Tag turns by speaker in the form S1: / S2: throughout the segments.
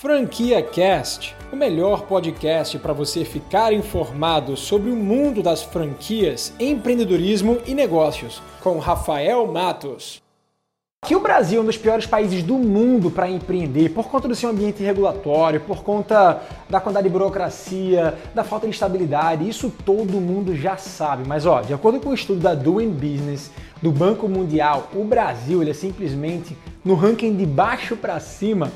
S1: Franquia Cast, o melhor podcast para você ficar informado sobre o mundo das franquias, empreendedorismo e negócios, com Rafael Matos.
S2: Que o Brasil é um dos piores países do mundo para empreender por conta do seu ambiente regulatório, por conta da quantidade de burocracia, da falta de estabilidade, isso todo mundo já sabe. Mas ó, de acordo com o estudo da Doing Business do Banco Mundial, o Brasil ele é simplesmente no ranking de baixo para cima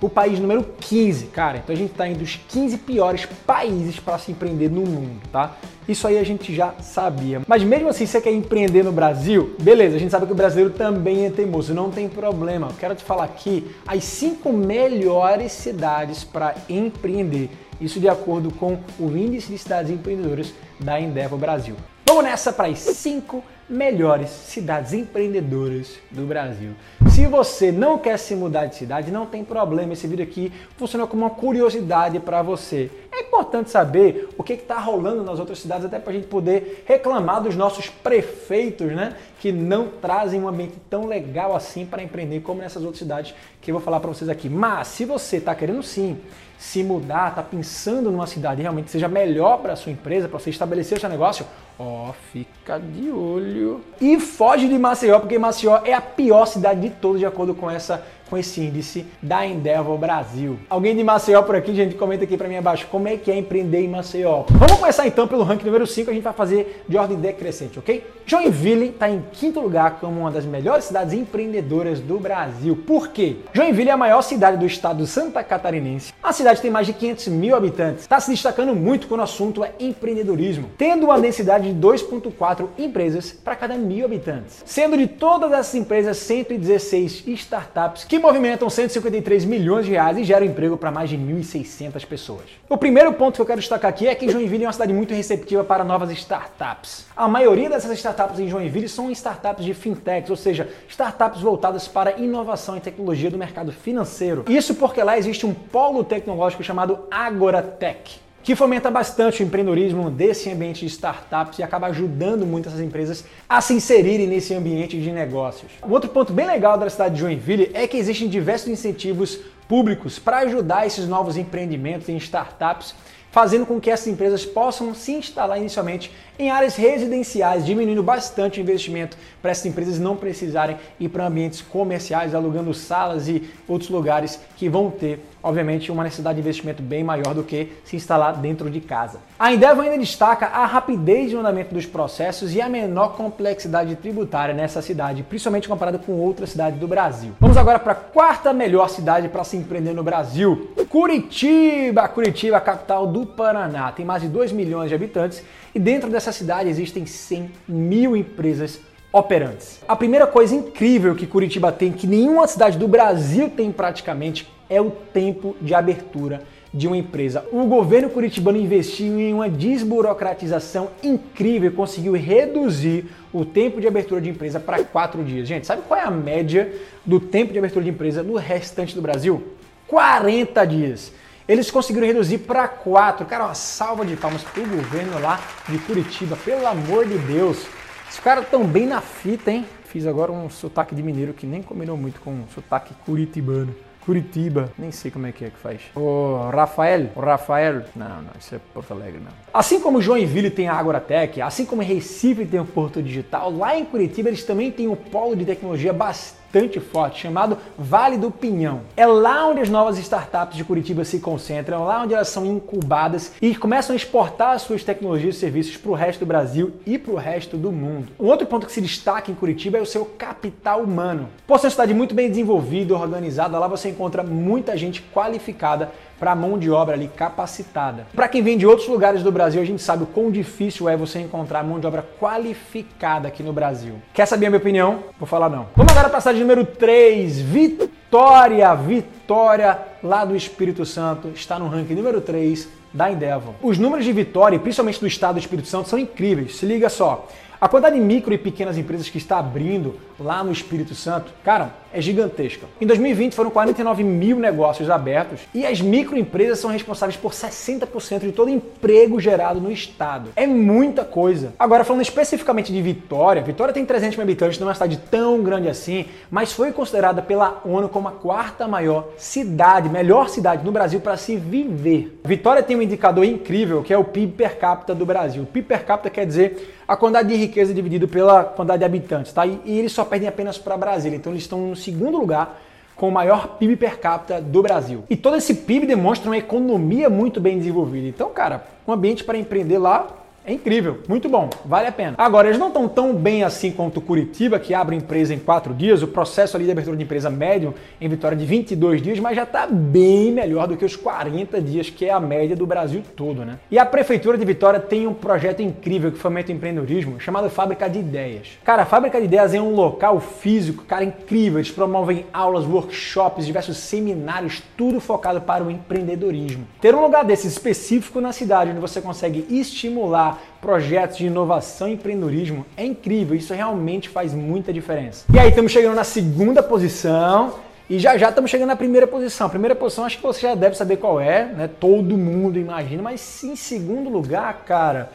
S2: o país número 15, cara. Então a gente está entre os 15 piores países para se empreender no mundo, tá? Isso aí a gente já sabia. Mas mesmo assim, você quer empreender no Brasil? Beleza, a gente sabe que o brasileiro também é teimoso, não tem problema. Eu quero te falar aqui as cinco melhores cidades para empreender. Isso de acordo com o Índice de Cidades Empreendedoras da Endeavor Brasil. Vamos nessa para as cinco melhores cidades empreendedoras do Brasil. Se você não quer se mudar de cidade, não tem problema. Esse vídeo aqui funciona como uma curiosidade para você. Importante saber o que está rolando nas outras cidades, até para a gente poder reclamar dos nossos prefeitos, né? Que não trazem um ambiente tão legal assim para empreender como nessas outras cidades que eu vou falar para vocês aqui. Mas se você está querendo sim se mudar, está pensando numa cidade realmente seja melhor para sua empresa, para você estabelecer o seu negócio, ó, fica de olho. E foge de Maceió, porque Maceió é a pior cidade de todos, de acordo com essa com esse índice da Endeavor Brasil. Alguém de Maceió por aqui, gente, comenta aqui para mim abaixo como é que é empreender em Maceió. Vamos começar então pelo ranking número 5, a gente vai fazer de ordem decrescente, ok? Joinville está em quinto lugar como uma das melhores cidades empreendedoras do Brasil. Por quê? Joinville é a maior cidade do estado Santa Catarinense. A cidade tem mais de 500 mil habitantes. Está se destacando muito quando o assunto é empreendedorismo, tendo uma densidade de 2,4 empresas para cada mil habitantes. Sendo de todas essas empresas, 116 startups que movimentam 153 milhões de reais e geram emprego para mais de 1.600 pessoas. O primeiro ponto que eu quero destacar aqui é que Joinville é uma cidade muito receptiva para novas startups. A maioria dessas startups em Joinville são startups de fintechs, ou seja, startups voltadas para inovação e tecnologia do mercado financeiro. Isso porque lá existe um polo tecnológico chamado Agoratech que fomenta bastante o empreendedorismo desse ambiente de startups e acaba ajudando muito essas empresas a se inserirem nesse ambiente de negócios. Um outro ponto bem legal da cidade de Joinville é que existem diversos incentivos públicos para ajudar esses novos empreendimentos em startups fazendo com que essas empresas possam se instalar inicialmente em áreas residenciais, diminuindo bastante o investimento para essas empresas não precisarem ir para ambientes comerciais, alugando salas e outros lugares que vão ter, obviamente, uma necessidade de investimento bem maior do que se instalar dentro de casa. A Endeavor ainda destaca a rapidez de andamento dos processos e a menor complexidade tributária nessa cidade, principalmente comparada com outras cidades do Brasil. Vamos agora para a quarta melhor cidade para se empreender no Brasil, Curitiba. Curitiba, capital do Paraná, tem mais de 2 milhões de habitantes e dentro dessa cidade existem 100 mil empresas operantes. A primeira coisa incrível que Curitiba tem, que nenhuma cidade do Brasil tem praticamente, é o tempo de abertura de uma empresa. O governo curitibano investiu em uma desburocratização incrível e conseguiu reduzir o tempo de abertura de empresa para quatro dias. Gente, sabe qual é a média do tempo de abertura de empresa no restante do Brasil? 40 dias. Eles conseguiram reduzir para quatro. Cara, uma salva de palmas pro governo lá de Curitiba, pelo amor de Deus. Os caras estão bem na fita, hein? Fiz agora um sotaque de mineiro que nem combinou muito com um sotaque curitibano. Curitiba, nem sei como é que é que faz. O Rafael, o Rafael, não, não, isso é Porto Alegre, não. Assim como Joinville tem a Agoratec, assim como Recife tem o Porto Digital, lá em Curitiba eles também têm um polo de tecnologia bastante bastante forte, chamado Vale do Pinhão. É lá onde as novas startups de Curitiba se concentram, lá onde elas são incubadas e começam a exportar as suas tecnologias e serviços para o resto do Brasil e para o resto do mundo. Um outro ponto que se destaca em Curitiba é o seu capital humano. Por ser uma cidade muito bem desenvolvida, organizada, lá você encontra muita gente qualificada para mão de obra ali capacitada. Para quem vem de outros lugares do Brasil, a gente sabe o quão difícil é você encontrar mão de obra qualificada aqui no Brasil. Quer saber a minha opinião? Vou falar não. Vamos agora passar de número 3, Vitória. Vitória lá do Espírito Santo está no ranking número 3 da Endeavor. Os números de Vitória, principalmente do estado do Espírito Santo, são incríveis. Se liga só. A quantidade de micro e pequenas empresas que está abrindo lá no Espírito Santo, cara, é gigantesca. Em 2020 foram 49 mil negócios abertos e as microempresas são responsáveis por 60% de todo emprego gerado no estado. É muita coisa. Agora, falando especificamente de Vitória, Vitória tem 300 mil habitantes, não é uma cidade tão grande assim, mas foi considerada pela ONU como a quarta maior cidade, melhor cidade no Brasil para se viver. Vitória tem um indicador incrível que é o PIB per capita do Brasil. O PIB per capita quer dizer a quantidade de riqueza dividido pela quantidade de habitantes, tá? E, e eles só perdem apenas para Brasília. Então eles estão no segundo lugar com o maior PIB per capita do Brasil. E todo esse PIB demonstra uma economia muito bem desenvolvida. Então, cara, um ambiente para empreender lá é incrível, muito bom, vale a pena. Agora, eles não estão tão bem assim quanto Curitiba, que abre empresa em 4 dias, o processo ali de abertura de empresa médio em Vitória de 22 dias, mas já está bem melhor do que os 40 dias, que é a média do Brasil todo, né? E a Prefeitura de Vitória tem um projeto incrível que fomenta o empreendedorismo, chamado Fábrica de Ideias. Cara, a Fábrica de Ideias é um local físico, cara, incrível. Eles promovem aulas, workshops, diversos seminários, tudo focado para o empreendedorismo. Ter um lugar desse específico na cidade, onde você consegue estimular projetos de inovação e empreendedorismo é incrível, isso realmente faz muita diferença. E aí estamos chegando na segunda posição e já já estamos chegando na primeira posição. A primeira posição acho que você já deve saber qual é, né? Todo mundo imagina, mas em segundo lugar, cara,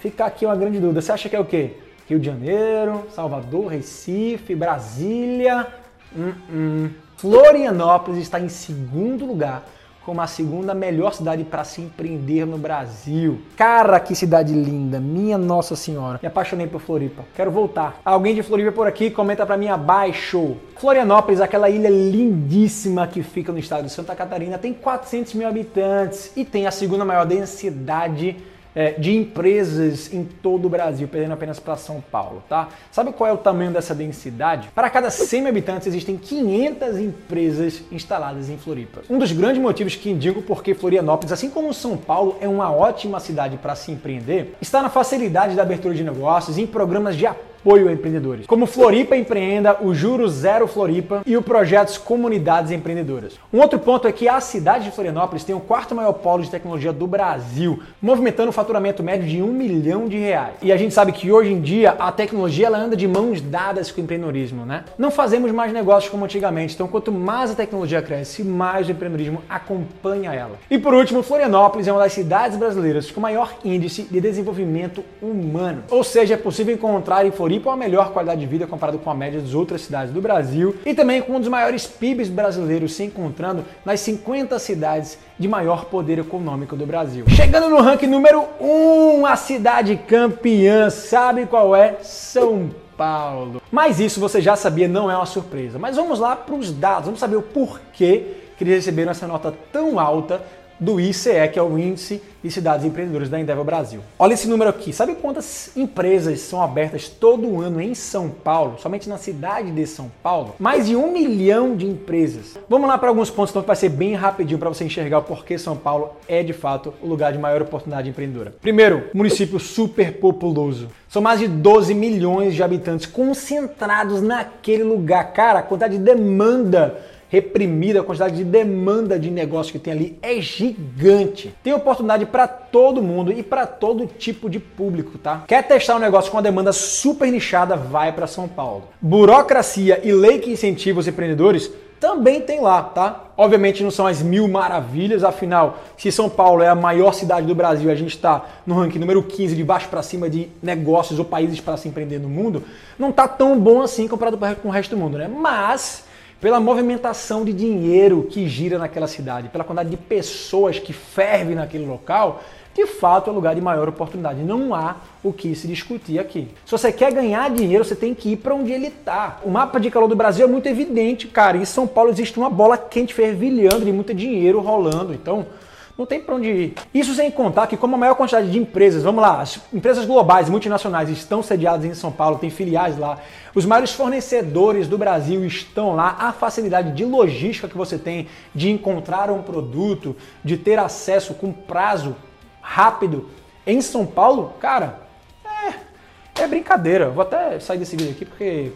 S2: fica aqui uma grande dúvida. Você acha que é o quê? Rio de Janeiro, Salvador, Recife, Brasília? Hum, hum. Florianópolis está em segundo lugar como a segunda melhor cidade para se empreender no Brasil. Cara, que cidade linda, minha Nossa Senhora. Me apaixonei por Floripa. Quero voltar. Alguém de Floripa por aqui, comenta para mim abaixo. Florianópolis, aquela ilha lindíssima que fica no estado de Santa Catarina, tem 400 mil habitantes e tem a segunda maior densidade é, de empresas em todo o Brasil, perdendo apenas para São Paulo, tá? Sabe qual é o tamanho dessa densidade? Para cada 100 mil habitantes existem 500 empresas instaladas em Floripa. Um dos grandes motivos que indicam porque Florianópolis, assim como São Paulo, é uma ótima cidade para se empreender, está na facilidade da abertura de negócios e em programas de apoio apoio a empreendedores, como Floripa Empreenda, o Juro Zero Floripa e o projetos Comunidades Empreendedoras. Um outro ponto é que a cidade de Florianópolis tem o quarto maior polo de tecnologia do Brasil, movimentando um faturamento médio de um milhão de reais. E a gente sabe que hoje em dia a tecnologia ela anda de mãos dadas com o empreendedorismo, né? Não fazemos mais negócios como antigamente, então quanto mais a tecnologia cresce, mais o empreendedorismo acompanha ela. E por último, Florianópolis é uma das cidades brasileiras com maior índice de desenvolvimento humano. Ou seja, é possível encontrar em Floripa uma melhor qualidade de vida comparado com a média das outras cidades do Brasil e também com um dos maiores PIBs brasileiros se encontrando nas 50 cidades de maior poder econômico do Brasil. Chegando no ranking número 1, a cidade campeã, sabe qual é? São Paulo. Mas isso você já sabia, não é uma surpresa. Mas vamos lá para os dados, vamos saber o porquê que eles receberam essa nota tão alta do ICE, que é o Índice de Cidades Empreendedoras da Endeavor Brasil. Olha esse número aqui. Sabe quantas empresas são abertas todo ano em São Paulo, somente na cidade de São Paulo? Mais de um milhão de empresas. Vamos lá para alguns pontos, então, que vai ser bem rapidinho para você enxergar o porquê São Paulo é, de fato, o lugar de maior oportunidade empreendedora. Primeiro, município super populoso. São mais de 12 milhões de habitantes concentrados naquele lugar. Cara, a quantidade de demanda reprimida, a quantidade de demanda de negócio que tem ali é gigante. Tem oportunidade para todo mundo e para todo tipo de público, tá? Quer testar um negócio com uma demanda super nichada, vai para São Paulo. Burocracia e lei que incentiva os empreendedores também tem lá, tá? Obviamente não são as mil maravilhas, afinal, se São Paulo é a maior cidade do Brasil, a gente está no ranking número 15 de baixo para cima de negócios ou países para se empreender no mundo, não tá tão bom assim comparado com o resto do mundo, né? Mas pela movimentação de dinheiro que gira naquela cidade, pela quantidade de pessoas que fervem naquele local, de fato é lugar de maior oportunidade. Não há o que se discutir aqui. Se você quer ganhar dinheiro, você tem que ir para onde ele está. O mapa de calor do Brasil é muito evidente, cara. Em São Paulo existe uma bola quente fervilhando de muito dinheiro rolando. Então, não tem para onde ir. Isso sem contar que, como a maior quantidade de empresas, vamos lá, as empresas globais, multinacionais estão sediadas em São Paulo, tem filiais lá, os maiores fornecedores do Brasil estão lá, a facilidade de logística que você tem de encontrar um produto, de ter acesso com prazo rápido em São Paulo, cara, é, é brincadeira. Vou até sair desse vídeo aqui porque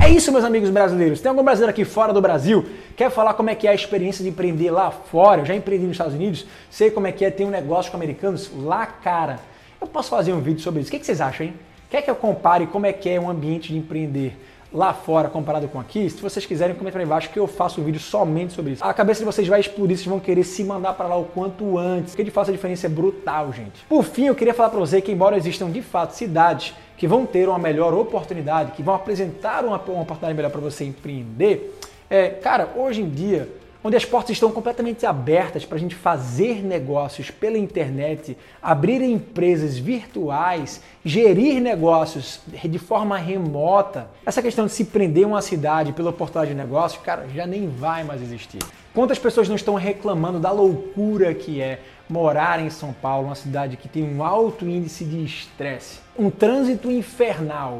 S2: é isso, meus amigos brasileiros. Tem algum brasileiro aqui fora do Brasil? Quer falar como é que é a experiência de empreender lá fora? Eu já empreendi nos Estados Unidos, sei como é que é ter um negócio com americanos lá, cara. Eu posso fazer um vídeo sobre isso. O que vocês acham, hein? Quer que eu compare como é que é um ambiente de empreender lá fora comparado com aqui, se vocês quiserem, comentem aí embaixo que eu faço um vídeo somente sobre isso. A cabeça de vocês vai explodir, vocês vão querer se mandar para lá o quanto antes, porque de fato a diferença é brutal, gente. Por fim, eu queria falar para você que embora existam de fato cidades que vão ter uma melhor oportunidade, que vão apresentar uma, uma oportunidade melhor para você empreender, é, cara, hoje em dia onde as portas estão completamente abertas para a gente fazer negócios pela internet, abrir empresas virtuais, gerir negócios de forma remota. Essa questão de se prender uma cidade pela oportunidade de negócio, cara, já nem vai mais existir. Quantas pessoas não estão reclamando da loucura que é morar em São Paulo, uma cidade que tem um alto índice de estresse, um trânsito infernal,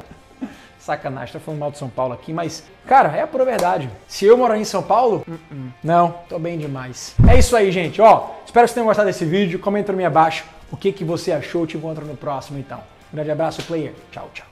S2: Sacanagem, tô falando mal de São Paulo aqui, mas, cara, é a pura verdade. Se eu morar em São Paulo, uh -uh. não, tô bem demais. É isso aí, gente. Ó, espero que vocês tenham gostado desse vídeo. Comenta aí abaixo o que, que você achou. Te encontro no próximo, então. Um grande abraço, player. Tchau, tchau.